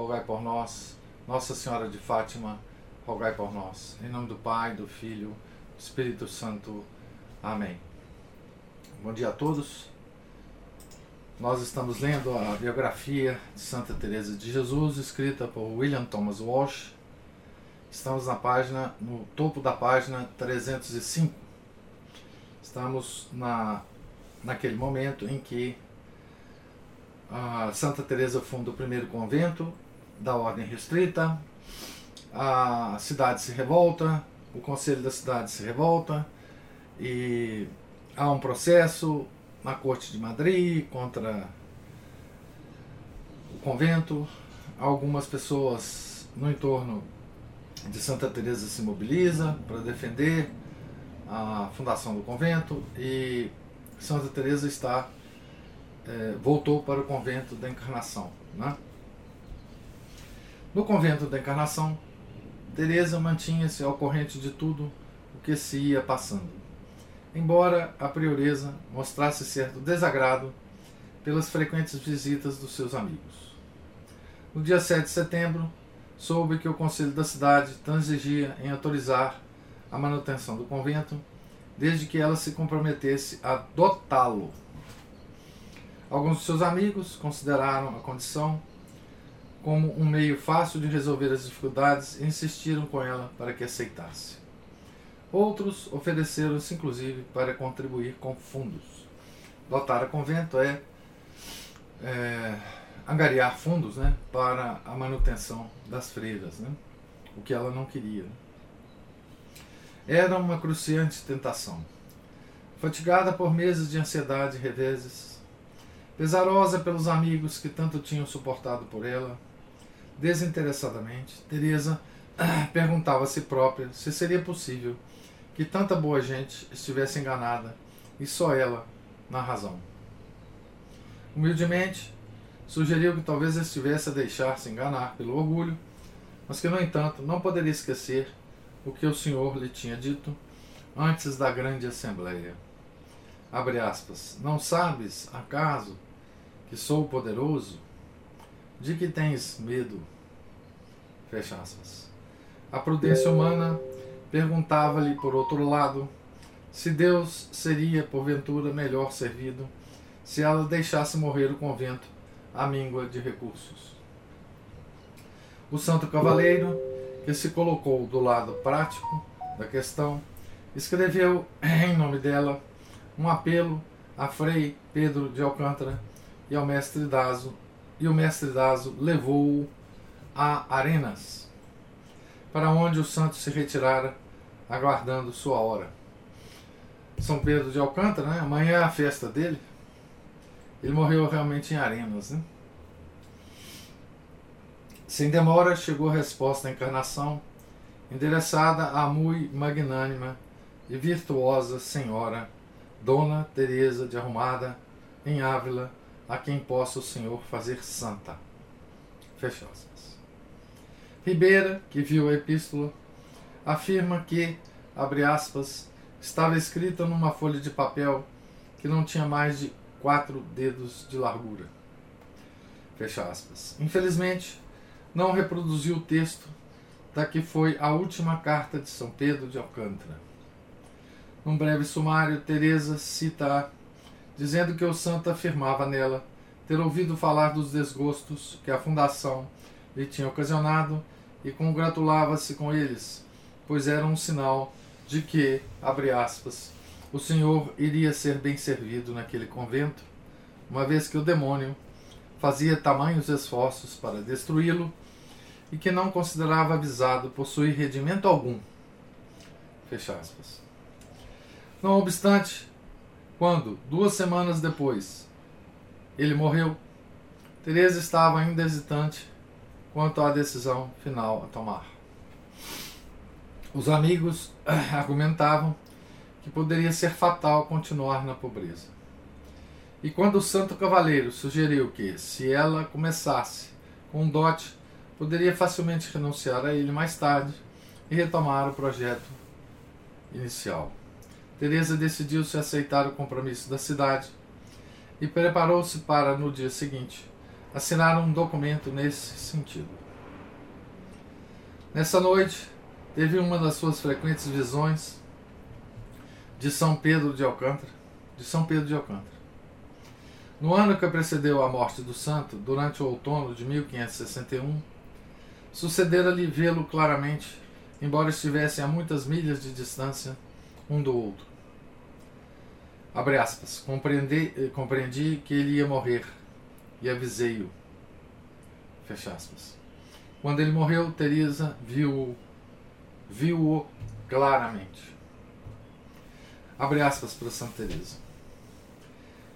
rogai por nós. Nossa Senhora de Fátima, rogai por nós. Em nome do Pai, do Filho, do Espírito Santo. Amém. Bom dia a todos. Nós estamos lendo a biografia de Santa Teresa de Jesus, escrita por William Thomas Walsh. Estamos na página, no topo da página 305. Estamos na, naquele momento em que a Santa Teresa funda o primeiro convento da ordem restrita, a cidade se revolta, o conselho da cidade se revolta e há um processo na corte de Madrid contra o convento. Algumas pessoas no entorno de Santa Teresa se mobiliza para defender a fundação do convento e Santa Teresa está é, voltou para o convento da Encarnação, né? No convento da Encarnação, Teresa mantinha-se ao corrente de tudo o que se ia passando, embora a prioresa mostrasse certo desagrado pelas frequentes visitas dos seus amigos. No dia 7 de setembro, soube que o conselho da cidade transigia em autorizar a manutenção do convento, desde que ela se comprometesse a dotá-lo. Alguns de seus amigos consideraram a condição como um meio fácil de resolver as dificuldades insistiram com ela para que aceitasse. Outros ofereceram-se, inclusive, para contribuir com fundos. Dotar a convento é, é angariar fundos né, para a manutenção das freiras, né, o que ela não queria. Era uma cruciante tentação. Fatigada por meses de ansiedade e reveses, pesarosa pelos amigos que tanto tinham suportado por ela, desinteressadamente, Teresa perguntava a si própria se seria possível que tanta boa gente estivesse enganada e só ela na razão. Humildemente, sugeriu que talvez estivesse a deixar-se enganar pelo orgulho, mas que, no entanto, não poderia esquecer o que o Senhor lhe tinha dito antes da grande assembleia. Abre aspas. Não sabes, acaso, que sou poderoso? De que tens medo? Fecha aspas. A prudência humana perguntava-lhe, por outro lado, se Deus seria, porventura, melhor servido se ela deixasse morrer o convento à míngua de recursos. O santo cavaleiro, que se colocou do lado prático da questão, escreveu em nome dela um apelo a Frei Pedro de Alcântara e ao mestre Dazo, e o mestre Dazo levou-o a Arenas, para onde o santo se retirara, aguardando sua hora. São Pedro de Alcântara, né? amanhã é a festa dele. Ele morreu realmente em Arenas. Né? Sem demora, chegou a resposta da encarnação, endereçada à muito magnânima e virtuosa senhora Dona Teresa de Arrumada, em Ávila, a quem possa o Senhor fazer santa. Fecha aspas. Ribeira, que viu a epístola, afirma que, abre aspas, estava escrita numa folha de papel que não tinha mais de quatro dedos de largura. Fecha aspas. Infelizmente, não reproduziu o texto da que foi a última carta de São Pedro de Alcântara. Num breve sumário, Teresa cita dizendo que o santo afirmava nela ter ouvido falar dos desgostos que a fundação lhe tinha ocasionado e congratulava-se com eles, pois era um sinal de que, abre aspas, o Senhor iria ser bem servido naquele convento, uma vez que o demônio fazia tamanhos esforços para destruí-lo e que não considerava avisado possuir redimento algum. Fecha aspas. Não obstante, quando, duas semanas depois, ele morreu, Teresa estava ainda hesitante quanto à decisão final a tomar. Os amigos argumentavam que poderia ser fatal continuar na pobreza. E quando o santo cavaleiro sugeriu que, se ela começasse com um dote, poderia facilmente renunciar a ele mais tarde e retomar o projeto inicial. Teresa decidiu-se aceitar o compromisso da cidade e preparou-se para, no dia seguinte, assinar um documento nesse sentido. Nessa noite, teve uma das suas frequentes visões de São Pedro de Alcântara, de São Pedro de Alcântara. No ano que precedeu a morte do santo, durante o outono de 1561, sucedera-lhe vê-lo claramente, embora estivessem a muitas milhas de distância um do outro. Abre aspas. Compreendi, eh, compreendi que ele ia morrer e avisei-o. Fecha aspas. Quando ele morreu, Teresa viu-o viu claramente. Abre aspas para Santa Teresa.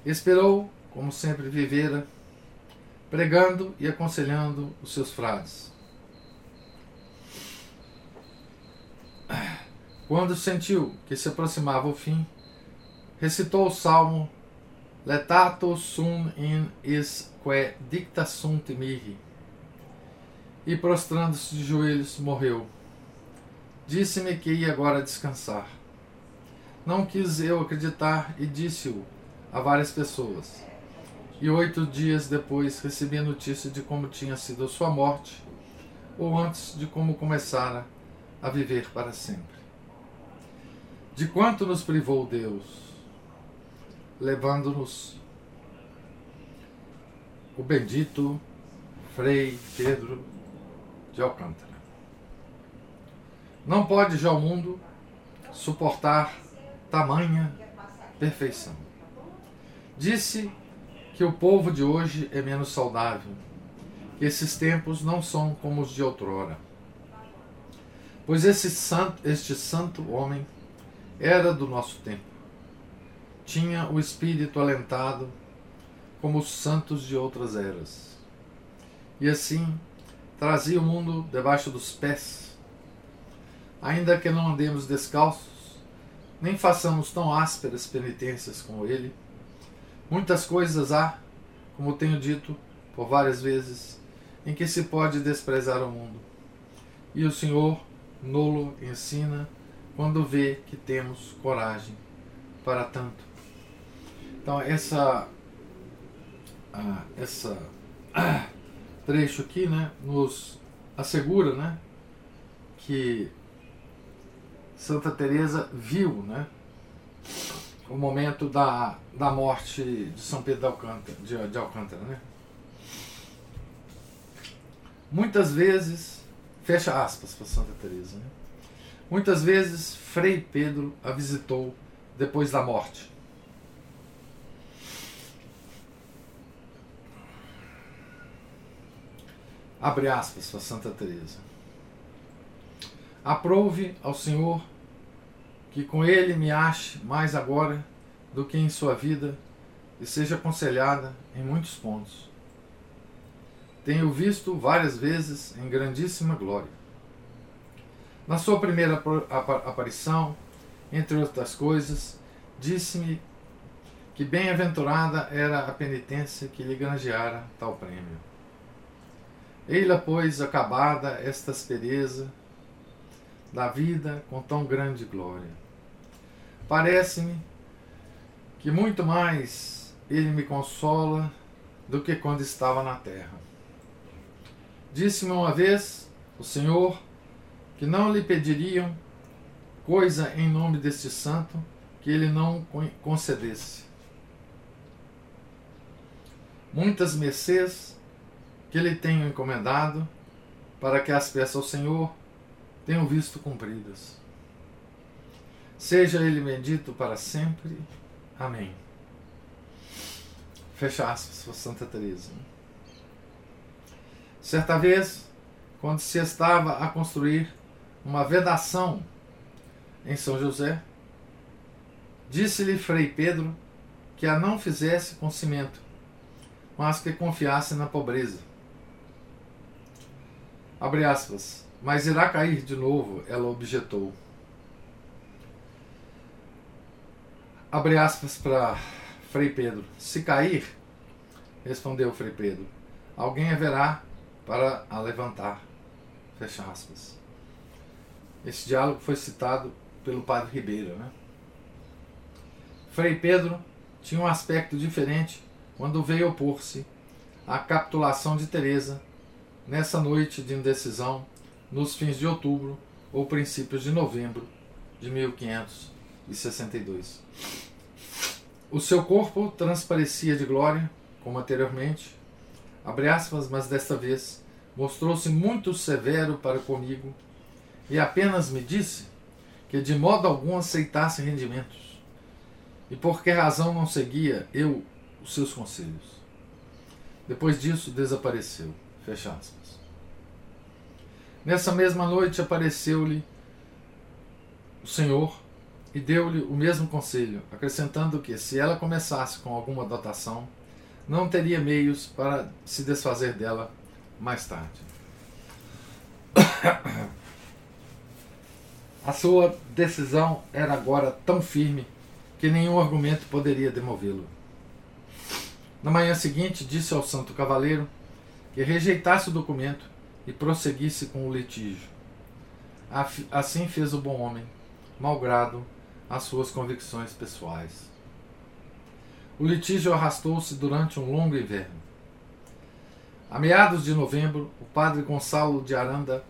Esperou, como sempre vivera, pregando e aconselhando os seus frades. Quando sentiu que se aproximava o fim, recitou o salmo Letato sum in is que dicta sunt mihi e prostrando-se de joelhos morreu. Disse-me que ia agora descansar. Não quis eu acreditar e disse-o a várias pessoas. E oito dias depois recebi a notícia de como tinha sido a sua morte, ou antes de como começara a viver para sempre. De quanto nos privou Deus, levando-nos o bendito Frei Pedro de Alcântara. Não pode já o mundo suportar tamanha perfeição. Disse que o povo de hoje é menos saudável, que esses tempos não são como os de outrora. Pois esse santo, este santo homem era do nosso tempo. Tinha o espírito alentado como os santos de outras eras. E assim trazia o mundo debaixo dos pés ainda que não andemos descalços, nem façamos tão ásperas penitências como ele. Muitas coisas há, como tenho dito por várias vezes, em que se pode desprezar o mundo. E o Senhor nolo ensina quando vê que temos coragem para tanto. Então essa ah, essa ah, trecho aqui, né, nos assegura, né, que Santa Teresa viu, né? O momento da, da morte de São Pedro de Alcântara, de, de Alcântara, né? Muitas vezes, fecha aspas para Santa Teresa, né? Muitas vezes Frei Pedro a visitou depois da morte. Abre aspas para Santa Teresa. Aprove ao Senhor que com ele me ache mais agora do que em sua vida e seja aconselhada em muitos pontos. Tenho visto várias vezes em grandíssima glória. Na sua primeira aparição, entre outras coisas, disse-me que bem-aventurada era a penitência que lhe granjeara tal prêmio. Ei-la, pois, acabada esta aspereza da vida com tão grande glória Parece-me que muito mais ele me consola do que quando estava na terra. Disse-me uma vez o Senhor que não lhe pediriam coisa em nome deste santo que ele não concedesse. Muitas mercês que lhe tenho encomendado para que as peças ao Senhor tenham visto cumpridas. Seja ele bendito para sempre. Amém. Fecha aspas, Santa Teresa. Certa vez, quando se estava a construir uma vedação em São José, disse-lhe Frei Pedro que a não fizesse com cimento, mas que confiasse na pobreza. Abre aspas. Mas irá cair de novo, ela objetou. Abre aspas para Frei Pedro. Se cair, respondeu Frei Pedro, alguém haverá para a levantar. Fecha aspas. Esse diálogo foi citado pelo padre Ribeiro. Né? Frei Pedro tinha um aspecto diferente quando veio opor-se à capitulação de Teresa nessa noite de indecisão nos fins de outubro ou princípios de novembro de 1562. O seu corpo transparecia de glória, como anteriormente, abre aspas, mas desta vez mostrou-se muito severo para comigo e apenas me disse que de modo algum aceitasse rendimentos. E por que razão não seguia eu os seus conselhos? Depois disso, desapareceu. Fecha aspas. Nessa mesma noite apareceu-lhe o Senhor e deu-lhe o mesmo conselho, acrescentando que, se ela começasse com alguma dotação, não teria meios para se desfazer dela mais tarde. A sua decisão era agora tão firme que nenhum argumento poderia demovê-lo. Na manhã seguinte, disse ao santo cavaleiro que rejeitasse o documento e prosseguisse com o litígio. Assim fez o bom homem, malgrado as suas convicções pessoais. O litígio arrastou-se durante um longo inverno. A meados de novembro, o padre Gonçalo de Aranda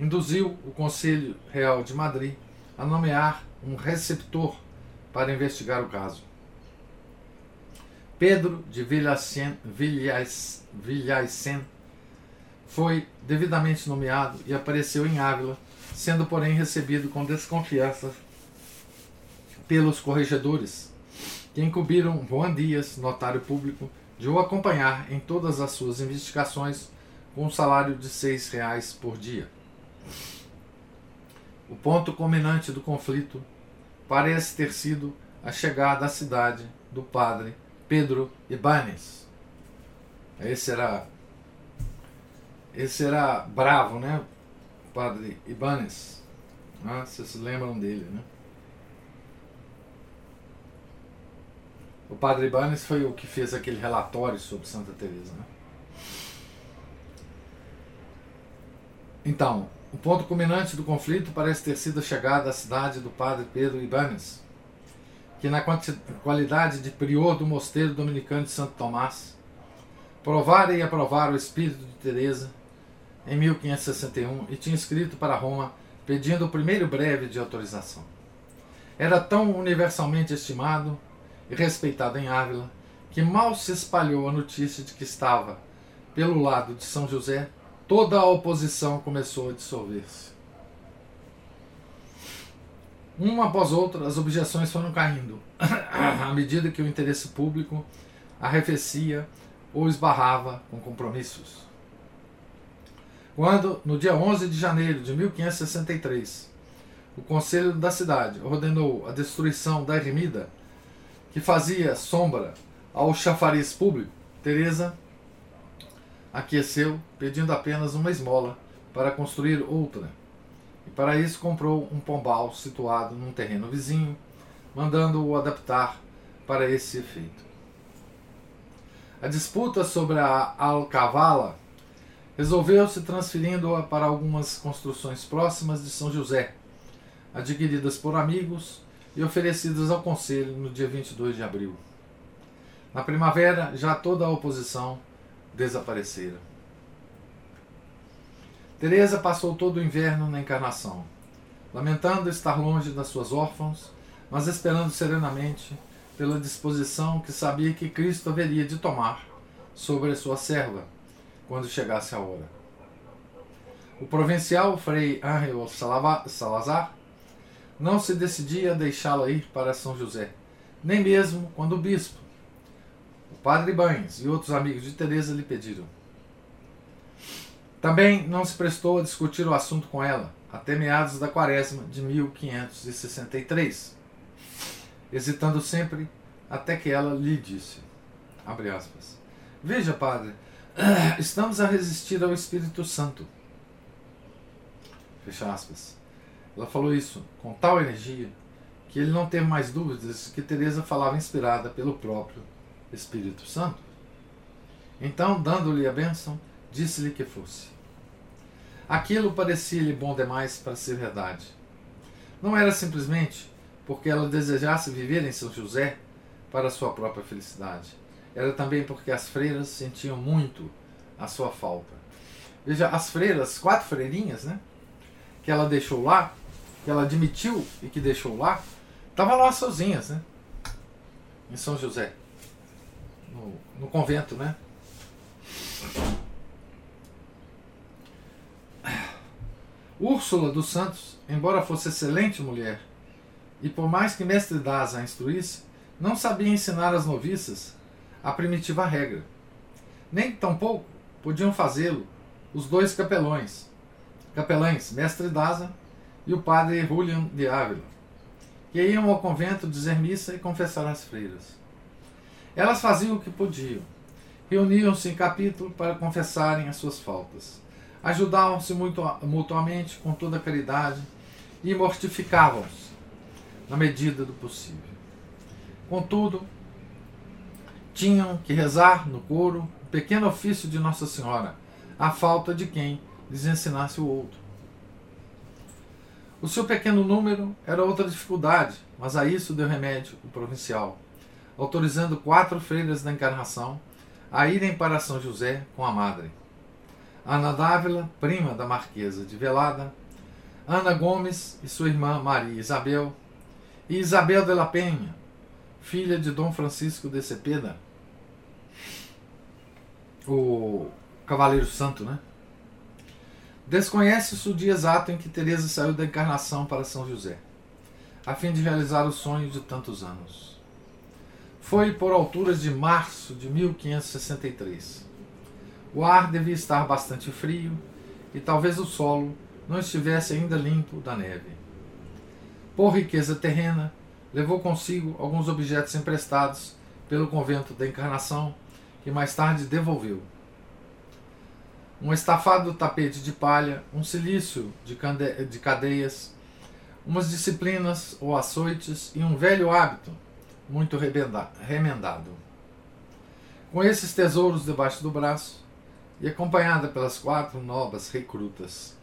induziu o Conselho Real de Madrid a nomear um receptor para investigar o caso. Pedro de Villaicen foi devidamente nomeado e apareceu em Ávila, sendo porém recebido com desconfiança pelos corregedores, que incumbiram Juan Dias, notário público, de o acompanhar em todas as suas investigações com um salário de seis reais por dia. O ponto culminante do conflito parece ter sido a chegada à cidade do padre Pedro Ibanes. Esse era esse era bravo, né? O padre Ibanes. Ah, vocês se lembram dele, né? O padre Ibanes foi o que fez aquele relatório sobre Santa Teresa, né? Então, o ponto culminante do conflito parece ter sido a chegada à cidade do padre Pedro Ibanes, que na qualidade de prior do mosteiro dominicano de Santo Tomás, provara e aprovara o espírito de Teresa em 1561 e tinha escrito para Roma pedindo o primeiro breve de autorização. Era tão universalmente estimado e respeitado em Ávila que mal se espalhou a notícia de que estava pelo lado de São José, toda a oposição começou a dissolver-se. Uma após outra, as objeções foram caindo, à medida que o interesse público arrefecia ou esbarrava com compromissos. Quando, no dia 11 de janeiro de 1563, o Conselho da cidade ordenou a destruição da ermida que fazia sombra ao chafariz público, Teresa aqueceu, pedindo apenas uma esmola para construir outra e para isso comprou um pombal situado num terreno vizinho, mandando-o adaptar para esse efeito. A disputa sobre a Alcavala resolveu-se transferindo-a para algumas construções próximas de São José, adquiridas por amigos e oferecidas ao Conselho no dia 22 de abril. Na primavera, já toda a oposição desaparecera. Teresa passou todo o inverno na encarnação, lamentando estar longe das suas órfãos, mas esperando serenamente pela disposição que sabia que Cristo haveria de tomar sobre a sua serva quando chegasse a hora. O provincial Frei Ángel Salazar não se decidia a deixá-la ir para São José, nem mesmo quando o bispo, o padre Banes e outros amigos de Teresa lhe pediram. Também não se prestou a discutir o assunto com ela, até meados da quaresma de 1563, hesitando sempre até que ela lhe disse, aspas, Veja, padre, estamos a resistir ao Espírito Santo. Fecha aspas. Ela falou isso com tal energia que ele não teve mais dúvidas que Teresa falava inspirada pelo próprio Espírito Santo. Então, dando-lhe a bênção, disse-lhe que fosse. Aquilo parecia-lhe bom demais para ser verdade. Não era simplesmente porque ela desejasse viver em São José para sua própria felicidade. Era também porque as freiras sentiam muito a sua falta. Veja, as freiras, quatro freirinhas, né? Que ela deixou lá, que ela admitiu e que deixou lá, estavam lá sozinhas, né? Em São José. No, no convento, né? Úrsula dos Santos, embora fosse excelente mulher, e por mais que mestre Das a instruísse, não sabia ensinar as noviças a primitiva regra. Nem tampouco podiam fazê-lo os dois capelões, capelães, mestre Daza e o padre Julian de Ávila, que iam ao convento dizer missa e confessar as freiras. Elas faziam o que podiam. Reuniam-se em capítulo para confessarem as suas faltas. Ajudavam-se mutuamente com toda a caridade e mortificavam-se na medida do possível. Contudo, tinham que rezar no coro o pequeno ofício de Nossa Senhora, à falta de quem lhes ensinasse o outro. O seu pequeno número era outra dificuldade, mas a isso deu remédio o provincial, autorizando quatro freiras da encarnação a irem para São José com a madre. Ana Dávila, prima da Marquesa de Velada, Ana Gomes e sua irmã Maria Isabel, e Isabel de la Penha, filha de Dom Francisco de Cepeda, o Cavaleiro Santo, né? Desconhece-se o dia exato em que Teresa saiu da encarnação para São José, a fim de realizar o sonho de tantos anos. Foi por alturas de março de 1563. O ar devia estar bastante frio e talvez o solo não estivesse ainda limpo da neve. Por riqueza terrena, levou consigo alguns objetos emprestados pelo convento da Encarnação, que mais tarde devolveu um estafado tapete de palha, um cilício de, de cadeias, umas disciplinas ou açoites e um velho hábito muito remendado. Com esses tesouros debaixo do braço, e acompanhada pelas quatro novas recrutas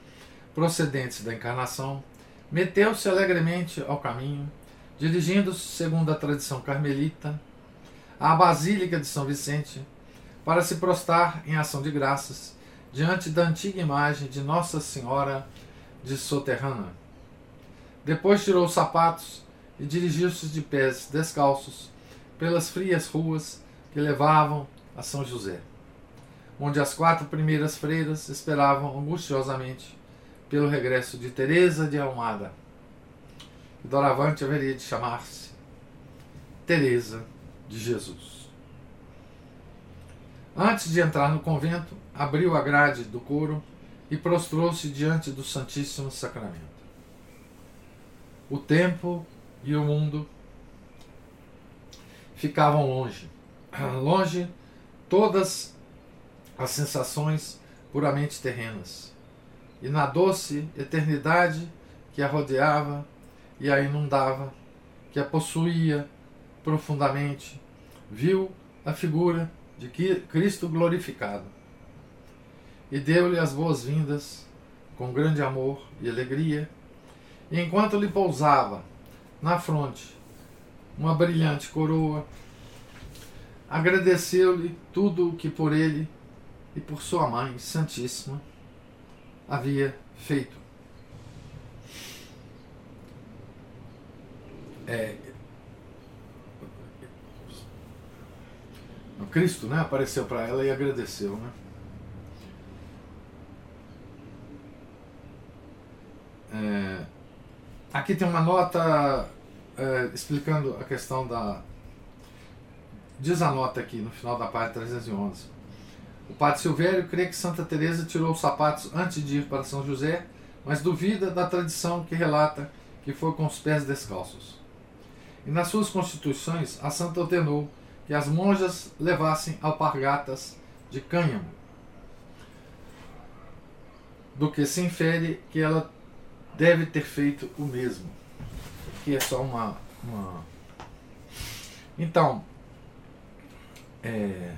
procedentes da encarnação, meteu-se alegremente ao caminho, dirigindo-se, segundo a tradição carmelita, à Basílica de São Vicente, para se prostrar em ação de graças diante da antiga imagem de Nossa Senhora de Soterrana. Depois tirou os sapatos e dirigiu-se de pés descalços pelas frias ruas que levavam a São José, onde as quatro primeiras freiras esperavam angustiosamente pelo regresso de Teresa de Almada, que doravante haveria de chamar-se Teresa de Jesus. Antes de entrar no convento, abriu a grade do coro e prostrou-se diante do Santíssimo Sacramento. O tempo e o mundo ficavam longe, longe todas as sensações puramente terrenas, e na doce eternidade que a rodeava e a inundava, que a possuía profundamente, viu a figura de Cristo glorificado. E deu-lhe as boas-vindas com grande amor e alegria, e enquanto lhe pousava na fronte uma brilhante coroa, agradeceu-lhe tudo o que por ele e por sua mãe Santíssima havia feito. É, o Cristo né, apareceu para ela e agradeceu. Né? É, aqui tem uma nota é, explicando a questão da. Diz a nota aqui no final da página 311. O padre Silvério crê que Santa Teresa tirou os sapatos antes de ir para São José, mas duvida da tradição que relata que foi com os pés descalços. E nas suas constituições, a santa ordenou que as monjas levassem alpargatas de cânhamo, do que se infere que ela deve ter feito o mesmo. Que é só uma. uma... Então, é,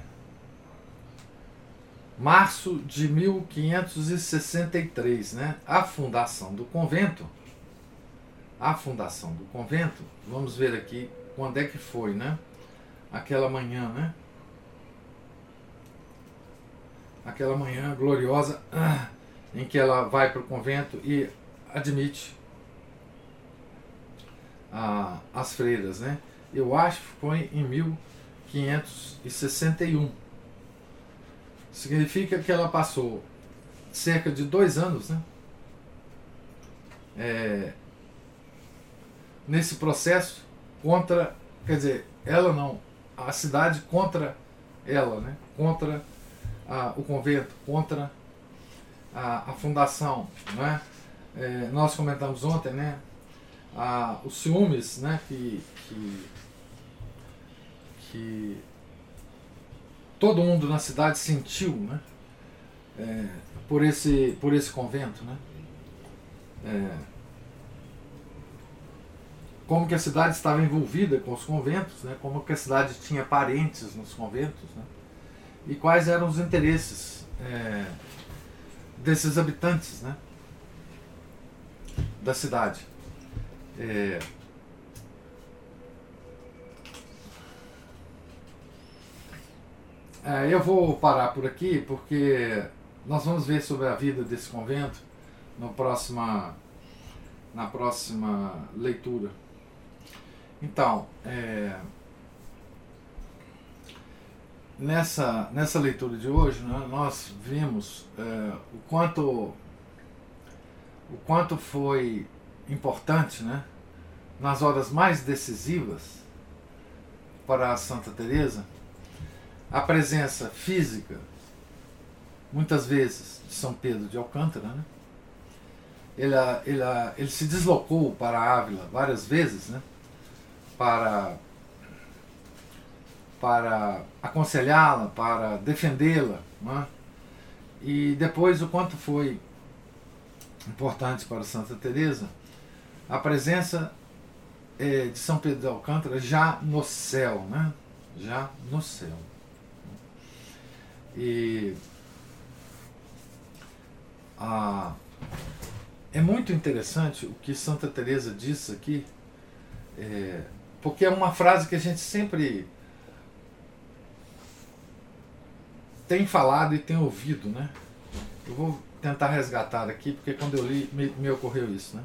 março de 1563, né? A fundação do convento. A fundação do convento, vamos ver aqui quando é que foi, né? Aquela manhã, né? Aquela manhã gloriosa ah, em que ela vai para o convento e admite as freiras, né? Eu acho que foi em 1561 Significa que ela passou cerca de dois anos né? É, nesse processo contra, quer dizer, ela não, a cidade contra ela, né? contra a, o convento, contra a, a fundação. Né? É, nós comentamos ontem né? A, os ciúmes né? que, que, que todo mundo na cidade sentiu né? É, por, esse, por esse convento. Né? É, como que a cidade estava envolvida com os conventos, né? como que a cidade tinha parentes nos conventos, né? e quais eram os interesses é, desses habitantes né? da cidade. É, É, eu vou parar por aqui porque nós vamos ver sobre a vida desse convento no próxima, na próxima leitura. Então, é, nessa, nessa leitura de hoje, né, nós vimos é, o, quanto, o quanto foi importante né, nas horas mais decisivas para a Santa Teresa a presença física, muitas vezes, de São Pedro de Alcântara, né? ele, ele, ele se deslocou para Ávila várias vezes né? para, para aconselhá-la, para defendê-la. Né? E depois o quanto foi importante para Santa Teresa a presença é, de São Pedro de Alcântara já no céu, né? já no céu. E é muito interessante o que Santa Teresa diz aqui, é, porque é uma frase que a gente sempre tem falado e tem ouvido, né? Eu vou tentar resgatar aqui, porque quando eu li me, me ocorreu isso, né?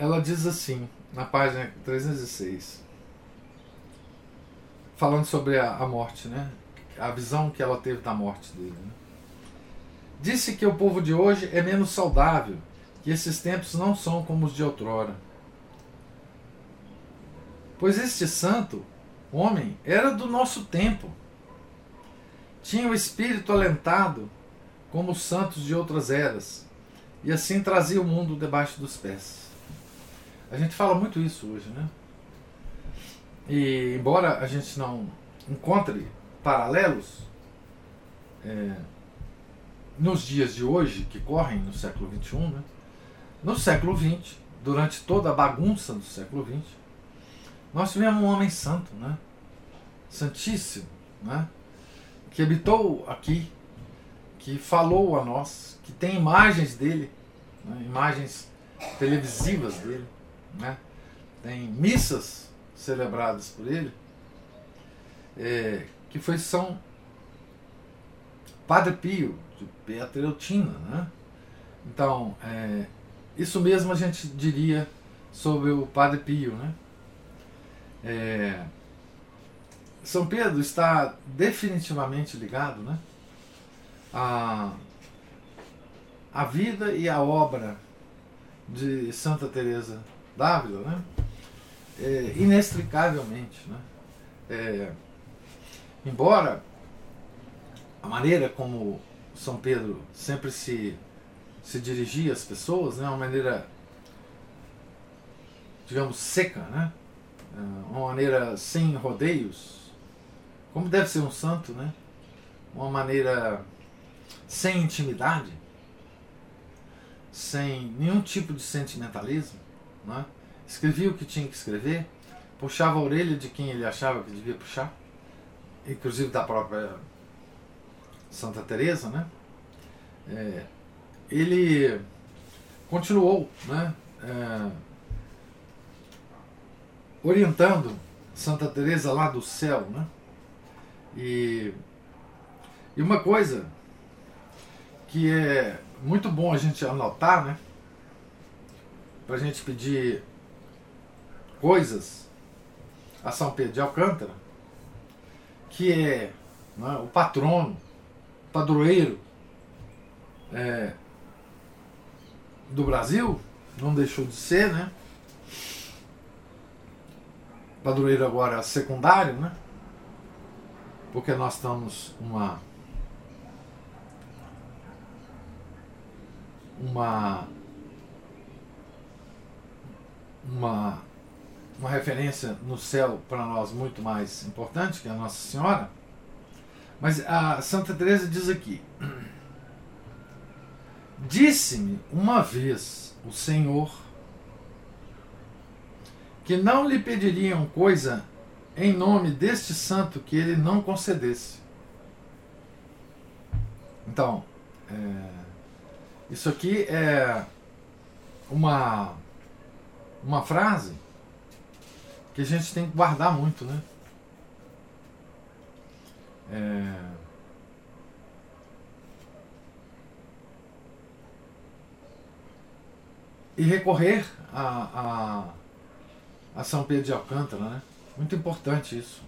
Ela diz assim, na página 306, falando sobre a, a morte, né? A visão que ela teve da morte dele. Né? Disse que o povo de hoje é menos saudável, que esses tempos não são como os de outrora. Pois este santo, homem, era do nosso tempo. Tinha o espírito alentado como os santos de outras eras, e assim trazia o mundo debaixo dos pés. A gente fala muito isso hoje, né? E embora a gente não encontre paralelos é, nos dias de hoje, que correm no século XXI, né? no século XX, durante toda a bagunça do século XX, nós tivemos um homem santo, né? santíssimo, né? que habitou aqui, que falou a nós, que tem imagens dele, né? imagens televisivas dele né? tem missas celebradas por ele, é, que foi São Padre Pio, de Pietrelcina. Né? Então, é, isso mesmo a gente diria sobre o Padre Pio. Né? É, São Pedro está definitivamente ligado né, à, à vida e à obra de Santa Teresa Dávila, né? É, inextricavelmente. Né? É, embora a maneira como São Pedro sempre se, se dirigia às pessoas, né? uma maneira, digamos, seca, né? É, uma maneira sem rodeios, como deve ser um santo, né? Uma maneira sem intimidade, sem nenhum tipo de sentimentalismo, né? escrevia o que tinha que escrever, puxava a orelha de quem ele achava que devia puxar, inclusive da própria Santa Teresa, né? É, ele continuou, né? É, orientando Santa Teresa lá do céu, né? E, e uma coisa que é muito bom a gente anotar, né? Para a gente pedir coisas a São Pedro de Alcântara, que é né, o patrono, padroeiro é, do Brasil, não deixou de ser, né? Padroeiro agora secundário, né? Porque nós estamos uma uma uma uma referência no céu para nós muito mais importante que a Nossa Senhora. Mas a Santa Teresa diz aqui: Disse-me uma vez o Senhor que não lhe pediriam coisa em nome deste santo que ele não concedesse. Então, é, isso aqui é uma, uma frase que a gente tem que guardar muito, né? É... E recorrer a, a, a São Pedro de Alcântara, né? Muito importante isso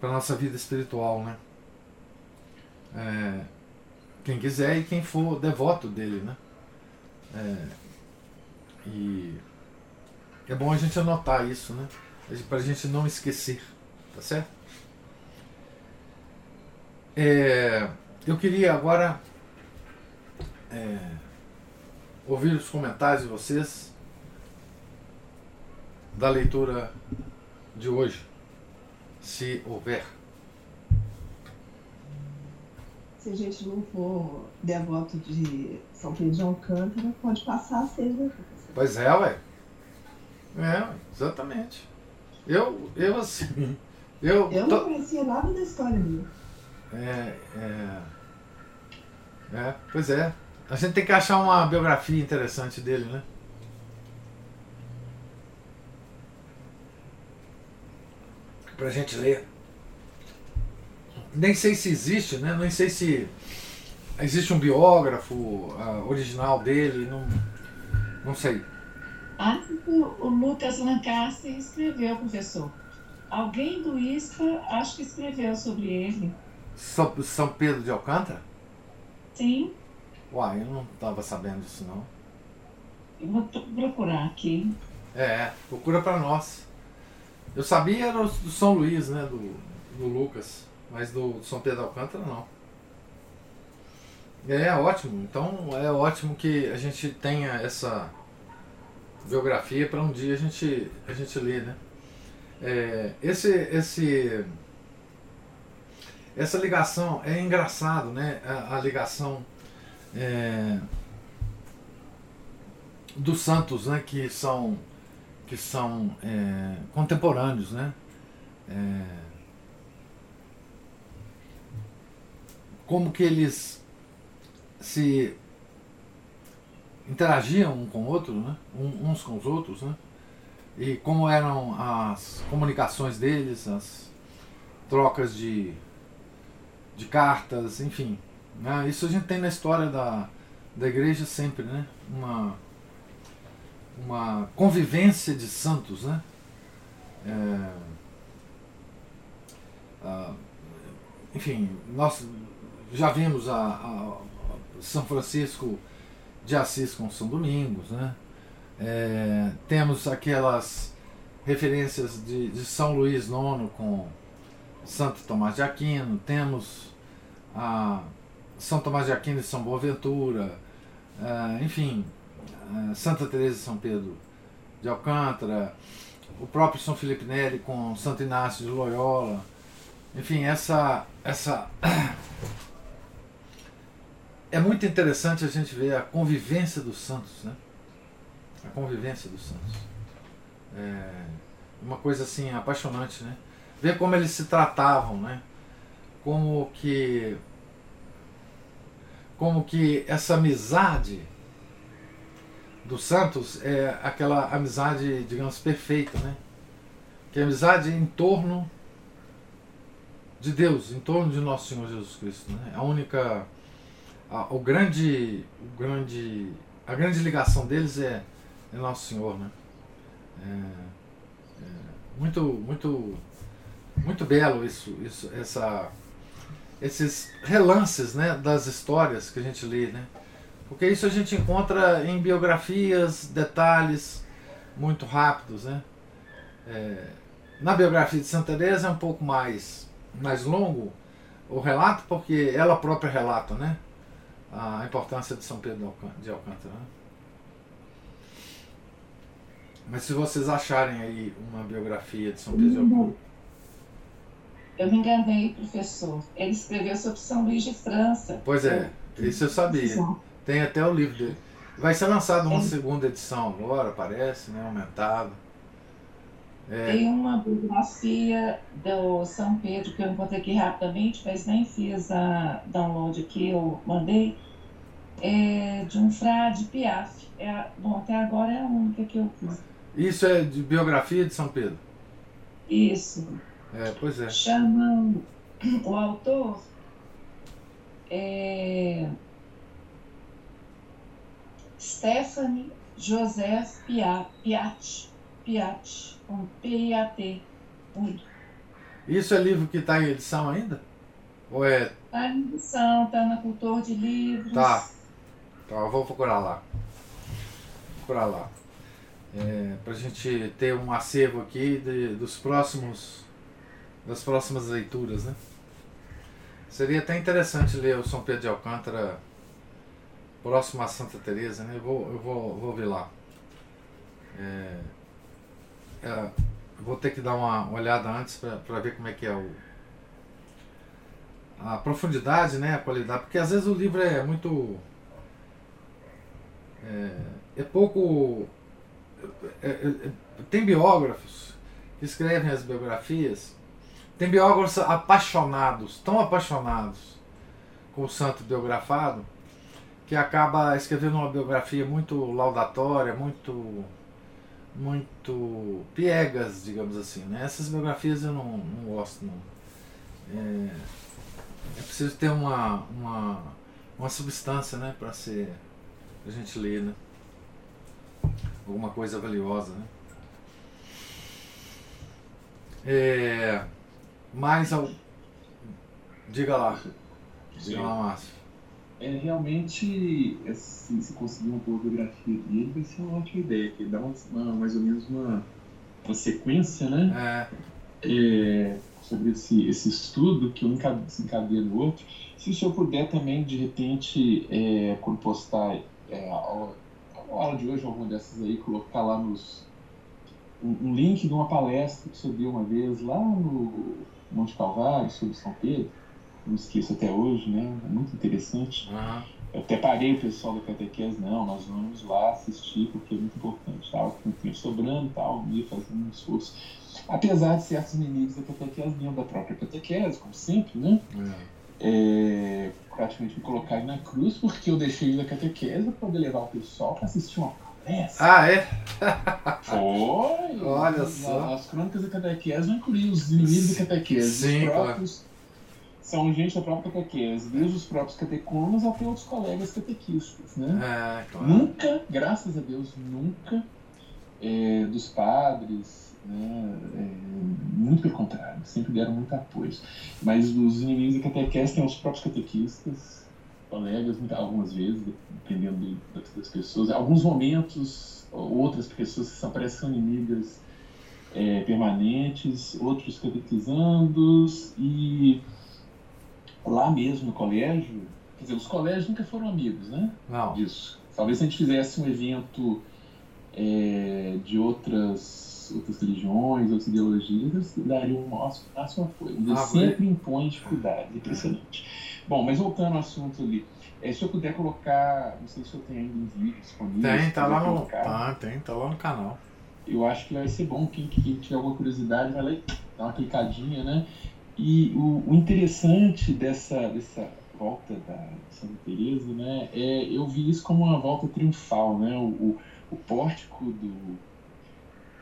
para nossa vida espiritual, né? É, quem quiser e quem for devoto dele, né? É, e é bom a gente anotar isso, né? Para a gente não esquecer, tá certo? É, eu queria agora é, ouvir os comentários de vocês da leitura de hoje, se houver. Se a gente não for devoto de São Pedro de Alcântara, pode passar a ser, né? Pois é, ué. É, exatamente. Eu, eu assim. Eu, eu não conhecia nada da história dele. É, é. É, pois é. A gente tem que achar uma biografia interessante dele, né? Pra gente ler. Nem sei se existe, né? Nem sei se existe um biógrafo uh, original dele, não, não sei. Que o Lucas Lancaster escreveu, professor. Alguém do ISPA acho que escreveu sobre ele. São, São Pedro de Alcântara? Sim. Uai, eu não estava sabendo disso não. Eu vou procurar aqui. É, procura para nós. Eu sabia era do São Luís, né, do, do Lucas, mas do São Pedro de Alcântara não. É ótimo, então é ótimo que a gente tenha essa biografia para um dia a gente, a gente ler, né? É, esse, esse, essa ligação é engraçado, né? A, a ligação é, dos santos, né? Que são, que são é, contemporâneos, né? É, como que eles se interagiam um com o outro, né? Um, uns com os outros, né? E como eram as comunicações deles, as trocas de, de cartas, enfim. Né? Isso a gente tem na história da, da igreja sempre, né? Uma, uma convivência de santos, né? É, a, enfim, nós já vimos a, a São Francisco de Assis com São Domingos, né? É, temos aquelas referências de, de, São Luís IX com Santo Tomás de Aquino, temos a São Tomás de Aquino e São Boaventura, é, enfim, é, Santa Teresa e São Pedro de Alcântara, o próprio São Felipe Neri com Santo Inácio de Loyola, enfim, essa, essa é muito interessante a gente ver a convivência dos santos, né? A convivência dos santos. É uma coisa assim apaixonante, né? Ver como eles se tratavam, né? Como que como que essa amizade dos santos é aquela amizade, digamos, perfeita, né? Que é a amizade em torno de Deus, em torno de nosso Senhor Jesus Cristo, né? A única a, o grande o grande a grande ligação deles é, é nosso Senhor, né? É, é muito muito muito belo isso, isso essa esses relances né, das histórias que a gente lê, né? Porque isso a gente encontra em biografias, detalhes muito rápidos, né? É, na biografia de Santa Teresa é um pouco mais, mais longo o relato, porque ela própria relata, né? A importância de São Pedro de Alcântara. Né? Mas se vocês acharem aí uma biografia de São Pedro de Alcântara, eu me enganei, professor. Ele escreveu sobre São Luís de França. Pois é, isso eu sabia. Tem até o livro dele. Vai ser lançado uma é. segunda edição agora, parece, né? Aumentado. É. Tem uma biografia do São Pedro que eu encontrei aqui rapidamente, mas nem fiz a download aqui, eu mandei, é de um frade Piaf. É, bom, até agora é a única que eu fiz. Isso é de biografia de São Pedro? Isso. É, pois é. Chamam o autor é, Stephanie Joseph Piat, Piat, Piat P-I-A-T. Isso é livro que está em edição ainda? Ou é. Está em edição, está na Cultor de Livros. Tá. Então eu vou procurar lá. Vou procurar lá. É, para a gente ter um acervo aqui de, dos próximos das próximas leituras, né? Seria até interessante ler o São Pedro de Alcântara próximo a Santa Teresa, né? Eu vou, eu vou, vou ver lá. É, é, vou ter que dar uma olhada antes para ver como é que é o a profundidade, né, a qualidade, porque às vezes o livro é muito é, é pouco é, é, é tem biógrafos que escrevem as biografias tem biógrafos apaixonados, tão apaixonados com o santo biografado, que acaba escrevendo uma biografia muito laudatória, muito muito piegas, digamos assim. Né? Essas biografias eu não, não gosto. Não. É, é preciso ter uma, uma, uma substância né, para ser a gente ler. Né? Alguma coisa valiosa. Né? É, mais ao. Diga lá. Diga lá, Márcio. É, realmente, se, se conseguir uma boa biografia dele, vai ser uma ótima ideia, que dá uma, uma, mais ou menos uma, uma sequência, né? É. é sobre esse, esse estudo, que um se encadeia no outro. Se o senhor puder também, de repente, é, quando postar é, a, a aula de hoje, alguma dessas aí, colocar lá nos. Um, um link de uma palestra que o senhor deu uma vez lá no Monte Calvário, sobre São Pedro, não esqueço até hoje, né? É muito interessante. Uhum. Eu até parei o pessoal da catequese, não, nós vamos lá assistir porque é muito importante. Estava com o tempo sobrando tal, ia fazendo um esforço. Apesar de certos inimigos da catequese vinham da própria catequese, como sempre, né? Uhum. É, praticamente me colocarem na cruz porque eu deixei da catequese para poder levar o pessoal para assistir uma essa. Ah, é? Foi! Olha só. As crônicas da catequese não incluíam os inimigos da catequese. Sim, os próprios claro. São gente da própria catequese, desde os próprios catecumenos até outros colegas catequistas, né? É, claro. Nunca, graças a Deus, nunca é, dos padres, né? É, muito pelo contrário, sempre deram muito apoio. Mas os inimigos da catequese têm os próprios catequistas, colegas, algumas vezes, dependendo das pessoas. Alguns momentos, outras pessoas que parecem inimigas é, permanentes, outros catequizandos, e lá mesmo no colégio, quer dizer, os colégios nunca foram amigos, né? Não. Disso. Talvez se a gente fizesse um evento é, de outras outras, religiões, outras ideologias, eles dariam uma máxima coisa. Eles ah, sempre foi. impõem dificuldades, impressionante. Bom, mas voltando ao assunto ali, é, se eu puder colocar, não sei se eu tenho ainda um vídeo disponível. Tem, tá lá no. Ah, tem, tá lá no canal. Eu acho que vai ser bom, quem, quem tiver alguma curiosidade, vai lá e dá uma clicadinha, né? E o, o interessante dessa, dessa volta da Santa Teresa, né, é, eu vi isso como uma volta triunfal, né? O, o, o pórtico do,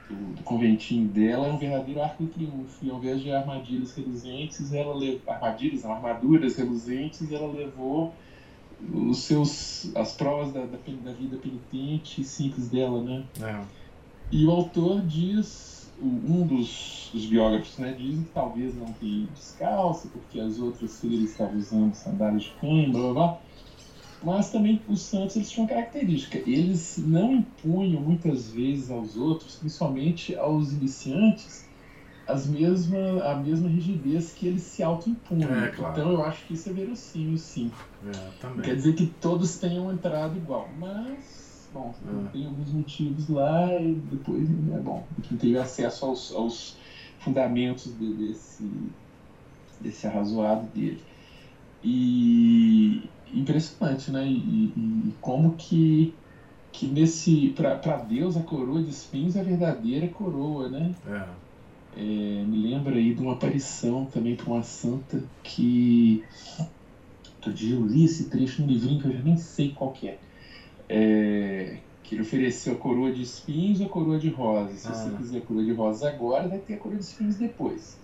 do, do, conventinho dela é um verdadeiro arco de triunfo. E ao invés de armadilhas reluzentes, ela levou, armadilhas, não, armaduras reluzentes, ela levou os seus as provas da, da, da vida penitente e simples dela, né? É. E o autor diz, um dos, biógrafos, né, diz que talvez não tenha descalço, porque as outras seres estavam usando sandálias de cãibra, blá blá blá. Mas também os santos eles tinham uma característica, eles não impunham muitas vezes aos outros, principalmente aos iniciantes, as mesma, a mesma rigidez que eles se auto-impunham. É, claro. Então eu acho que isso é verossímil, sim. É, quer dizer que todos tenham entrado igual, mas, bom, é. tem alguns motivos lá e depois, é bom, quem teve acesso aos, aos fundamentos de, desse, desse arrazoado dele. E impressionante, né? E, e, como que que nesse para Deus a coroa de espinhos é a verdadeira coroa, né? É. É, me lembra aí de uma aparição também para uma santa que. Outro dia eu li esse trecho no livrinho que eu já nem sei qual que é. É que ele ofereceu a coroa de espinhos ou a coroa de rosas. Se ah. você quiser a coroa de rosas agora, vai ter a coroa de espinhos depois.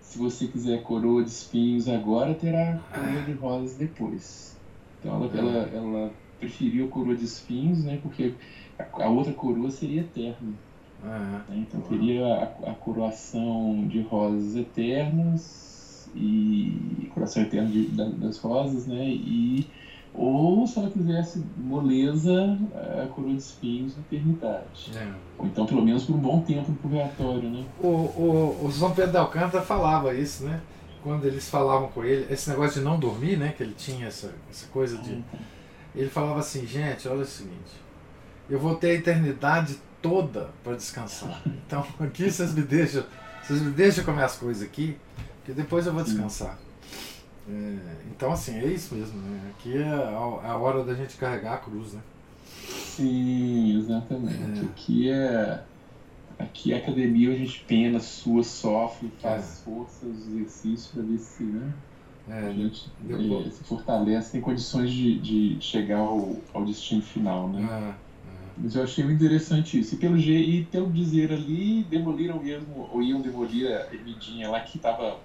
Se você quiser a coroa de espinhos agora, terá a coroa de rosas depois. Então ela, ela, ah. ela preferiu a coroa de espinhos, né? Porque a, a outra coroa seria eterna. Né? Então teria a, a, coroação de rosas eternas e coração eterno de, da, das rosas, né? E ou se ela quisesse moleza, a coroa de espinhos na eternidade. É. Ou então pelo menos por um bom tempo no purgatório, né? O, o, o São Pedro de Alcântara falava isso, né? Quando eles falavam com ele, esse negócio de não dormir, né? Que ele tinha essa, essa coisa de. Uhum. Ele falava assim, gente, olha o seguinte, eu vou ter a eternidade toda para descansar. Então aqui vocês me deixam, vocês me deixam comer as coisas aqui, que depois eu vou descansar. É, então assim, é isso mesmo, né? Aqui é a, é a, hora da gente carregar a cruz, né? Sim, exatamente. É. Aqui é. Aqui é a academia a gente pena, sua, sofre, faz é. forças, exercícios para ver se, né? É, a gente é, se fortalece, tem condições de, de chegar ao, ao destino final, né? Mas eu achei interessante isso. E pelo, e pelo dizer ali, demoliram mesmo, ou iam demolir a ermidinha lá que estava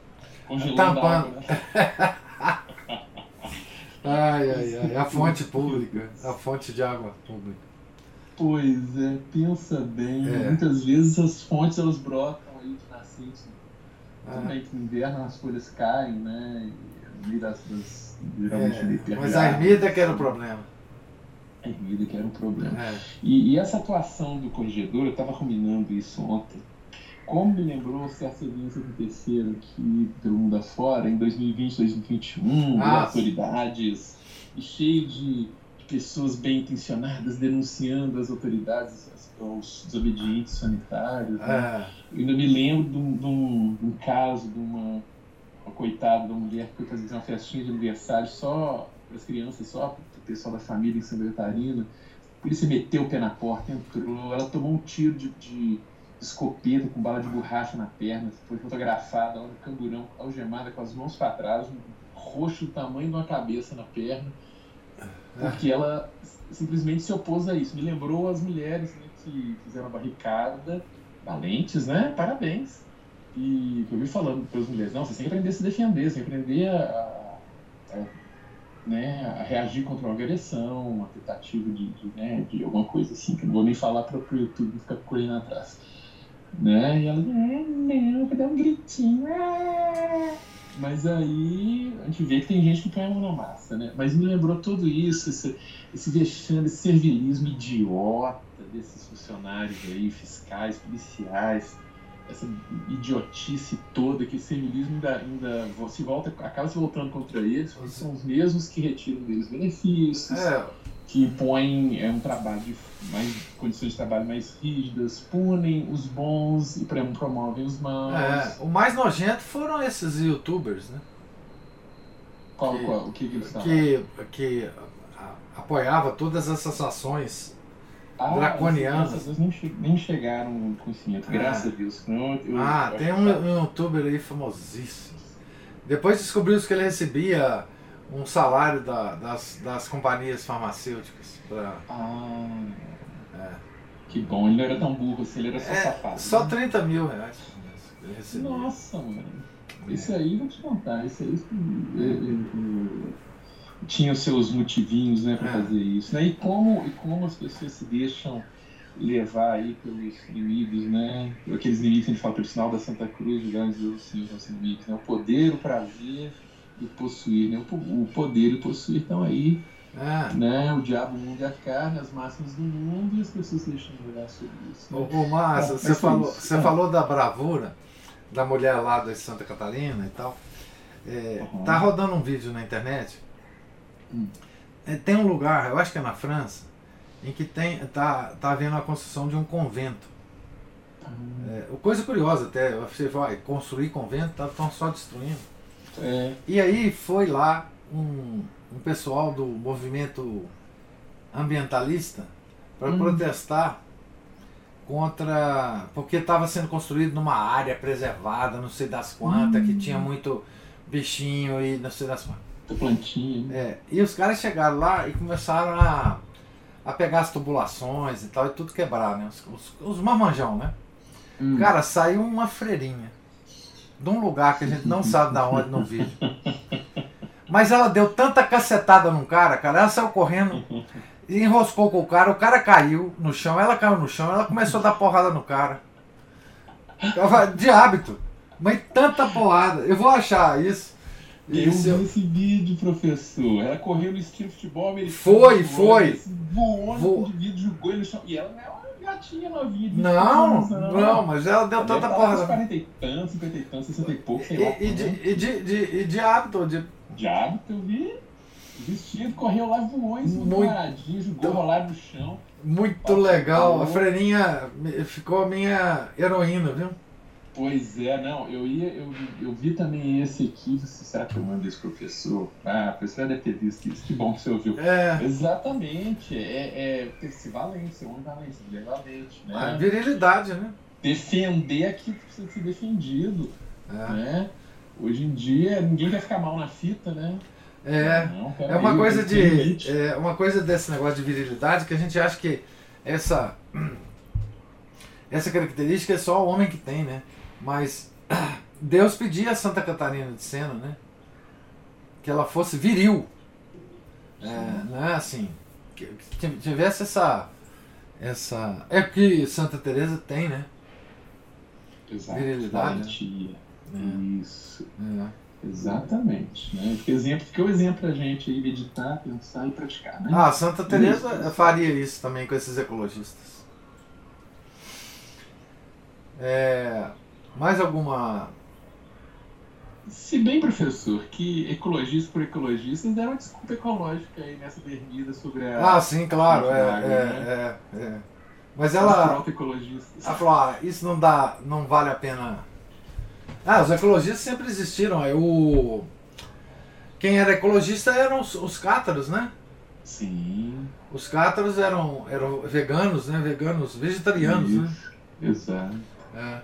congelando tá a água. Né? ai, ai, ai. A fonte pública. A fonte de água pública. Pois é, pensa bem. É. Muitas vezes as fontes elas brotam aí de nascente. Ah. Também que no inverno as folhas caem, né? No meio das, das geralmente é. Mas a ermida que era o problema erguida, que era um problema. É. E, e, essa atuação do corregedor, eu estava ruminando isso ontem, como me lembrou certos eventos que aconteceram aqui pelo mundo afora, em 2020, 2021, ah, autoridades, e cheio de, pessoas bem intencionadas denunciando as autoridades, os desobedientes sanitários. Né? É. Eu ainda me lembro de um, de um, de um caso de uma, uma coitada de uma mulher que foi fazer uma festinha de aniversário só para as crianças, só pessoal da família em Santa Catarina. A polícia meteu o pé na porta, entrou, ela tomou um tiro de, de escopeta com bala de borracha na perna, foi fotografada ela camburão, algemada com as mãos para trás, um roxo do tamanho de uma cabeça na perna, porque ela simplesmente se opôs a isso. Me lembrou as mulheres né, que fizeram a barricada, valentes, né? Parabéns. E eu vi falando para as mulheres, não, você tem que aprender a se defender, você tem que aprender a, a né, a reagir contra uma agressão, uma tentativa de, de, né, de alguma coisa assim, que eu não vou nem falar para o YouTube ficar correndo atrás. Né? E ela, é, não, vou dar um gritinho. Ah! Mas aí a gente vê que tem gente que põe a mão na massa, né? Mas me lembrou tudo isso, esse, esse vexame, esse servilismo idiota desses funcionários aí, fiscais, policiais, essa idiotice toda que o semilismo ainda, ainda se volta, acaba se voltando contra eles, porque são os mesmos que retiram deles benefícios, é. Que impõem é, um trabalho de mais, condições de trabalho mais rígidas, punem os bons e promovem os maus. É, o mais nojento foram esses youtubers, né? Qual, que, qual? O que, que eles Que, que apoiava todas essas ações ah, draconianas. nem, che nem chegaram no conhecimento, é. graças a Deus. Não, eu, ah, eu, tem um, um youtuber aí famosíssimo. Depois descobriu que ele recebia um salário da, das, das companhias farmacêuticas. Pra... Ah, é. que bom, ele não era tão burro assim, ele era só é, safado. Só né? 30 mil reais ele recebia. Nossa, mano. Isso aí, vou te contar, isso aí é, é, tinha os seus motivinhos né, para fazer isso. Né? E, como, e como as pessoas se deixam levar aí pelos inimigos, né? Aqueles inimigos que a gente fala pelo sinal da Santa Cruz, grandes Deus, Senhor, nossos inimigos, né? O poder, o prazer e possuir, né? O poder e possuir estão aí, é. né? O diabo, e a carne, as máximas do mundo e as pessoas deixam olhar sobre isso. Né? Ô, Márcio, você, falou, você falou da bravura da mulher lá de Santa Catarina e tal. É, uhum. Tá rodando um vídeo na internet. Hum. É, tem um lugar, eu acho que é na França, em que tem, tá, tá havendo a construção de um convento. Hum. É, coisa curiosa até, você vai construir convento, estão tá, só destruindo. É. E aí foi lá um, um pessoal do movimento ambientalista para hum. protestar contra. porque estava sendo construído numa área preservada, não sei das quantas, hum. que tinha muito bichinho e não sei das quantas. Plantinha. Né? É, e os caras chegaram lá e começaram a, a pegar as tubulações e tal, e tudo quebrar, né? Os, os, os mamanjão, né? Hum. Cara, saiu uma freirinha de um lugar que a gente não sabe da onde no vídeo. Mas ela deu tanta cacetada num cara, cara, ela saiu correndo e enroscou com o cara, o cara caiu no chão, ela caiu no chão, ela começou a dar porrada no cara. De hábito. Mas tanta porrada. Eu vou achar isso. Eu vi esse vídeo, professor. Ela correu no estilo futebol americano. Foi, foi. Voou no vídeo, jogou ele no chão. E ela não é uma gatinha novinha. Não, não, não, mas ela deu tanta porrada. 40 e tantos, 50 e tantos, 60 e pouco, sei e, lá. E de, e de, de, e de hábito. De, de hábito, eu vi. Vestido, correu lá, voou em cima muito, paradinho, jogou rolar no chão. Muito legal. A freirinha ficou a minha heroína, viu? Pois é, não, eu ia, eu, eu vi também esse aqui, será que eu mando esse professor? Ah, a professora deve ter visto isso, que bom que você ouviu. É. Exatamente, é, é ter se valência, homem valência, mulher valente, né? A virilidade, né? Defender aquilo que precisa ser defendido, é. né? Hoje em dia, ninguém quer ficar mal na fita, né? É, não, é uma aí, coisa de. É uma coisa desse negócio de virilidade que a gente acha que essa. Essa característica é só o homem que tem, né? Mas Deus pedia a Santa Catarina de Sena, né? Que ela fosse viril. É, né? Assim, que, tivesse essa. essa é que Santa Teresa tem, né? Exato. Virilidade. Né? Isso. É. Exatamente. Né? Fica, exemplo, fica o exemplo pra gente aí meditar, pensar e praticar. Né? Ah, Santa Teresa faria isso também com esses ecologistas. É, mais alguma. Se bem, professor, que ecologistas por ecologistas deram uma desculpa ecológica aí nessa vermida sobre a. Ah, sim, claro. É, água, é, né? é, é, Mas ela. Ela falou: ah, isso não, dá, não vale a pena ah, os ecologistas sempre existiram. O... Quem era ecologista eram os, os cátaros, né? Sim. Os cátaros eram, eram veganos, né? Veganos, vegetarianos, né? Isso. né? Exato. É.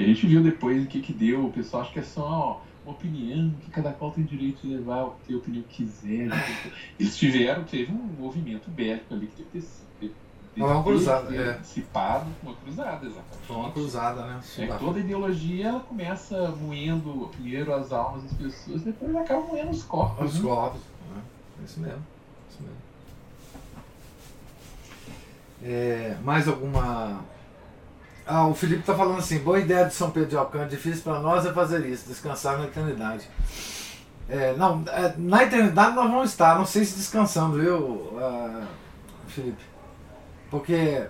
E a gente viu depois o que, que deu. O pessoal acha que é só uma opinião, que cada qual tem direito de levar ter a opinião que quiser. Né? Eles tiveram, teve um movimento bélico ali que teve que ter uma cruzada, é. Antecipado, uma cruzada, exatamente. Foi uma cruzada, né? É toda ideologia ela começa moendo primeiro as almas das pessoas, depois acaba moendo os corpos. Os né? corpos, né? É isso mesmo. Isso mesmo. É, mais alguma. Ah, o Felipe está falando assim: boa ideia de São Pedro de Alcântara, difícil para nós é fazer isso, descansar na eternidade. É, não, é, na eternidade nós vamos estar, não sei se descansando, viu, uh, Felipe? Porque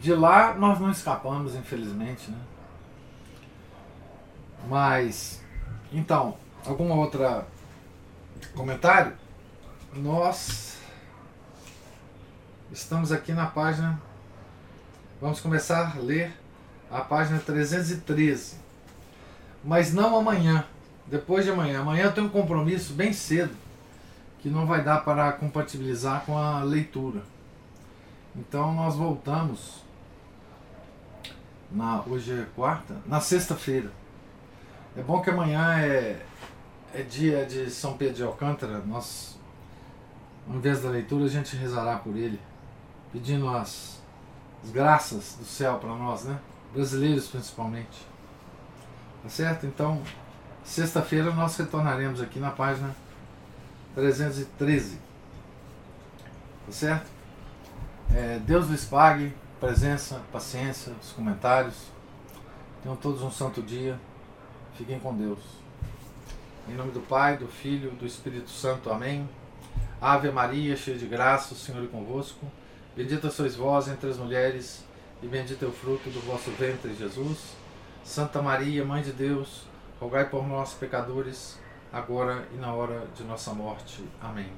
de lá nós não escapamos, infelizmente, né? Mas, então, alguma outra comentário? Nós Estamos aqui na página. Vamos começar a ler a página 313. Mas não amanhã, depois de amanhã. Amanhã eu tenho um compromisso bem cedo que não vai dar para compatibilizar com a leitura. Então nós voltamos na hoje é quarta, na sexta-feira. É bom que amanhã é, é dia de São Pedro de Alcântara. Nós, ao invés da leitura, a gente rezará por ele pedindo as graças do céu para nós, né? Brasileiros principalmente. Tá certo? Então, sexta-feira nós retornaremos aqui na página 313. Tá certo? É, Deus lhes pague, presença, paciência, os comentários. Tenham todos um santo dia. Fiquem com Deus. Em nome do Pai, do Filho, do Espírito Santo. Amém. Ave Maria, cheia de graça, o Senhor é convosco. Bendita sois vós entre as mulheres, e bendito é o fruto do vosso ventre, Jesus. Santa Maria, Mãe de Deus, rogai por nós, pecadores, agora e na hora de nossa morte. Amém.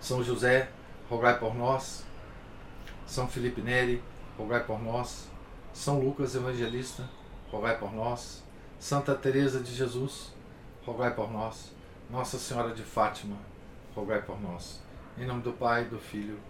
São José, rogai por nós. São Felipe Neri, rogai por nós. São Lucas Evangelista, rogai por nós. Santa Teresa de Jesus, rogai por nós. Nossa Senhora de Fátima, rogai por nós. Em nome do Pai, do Filho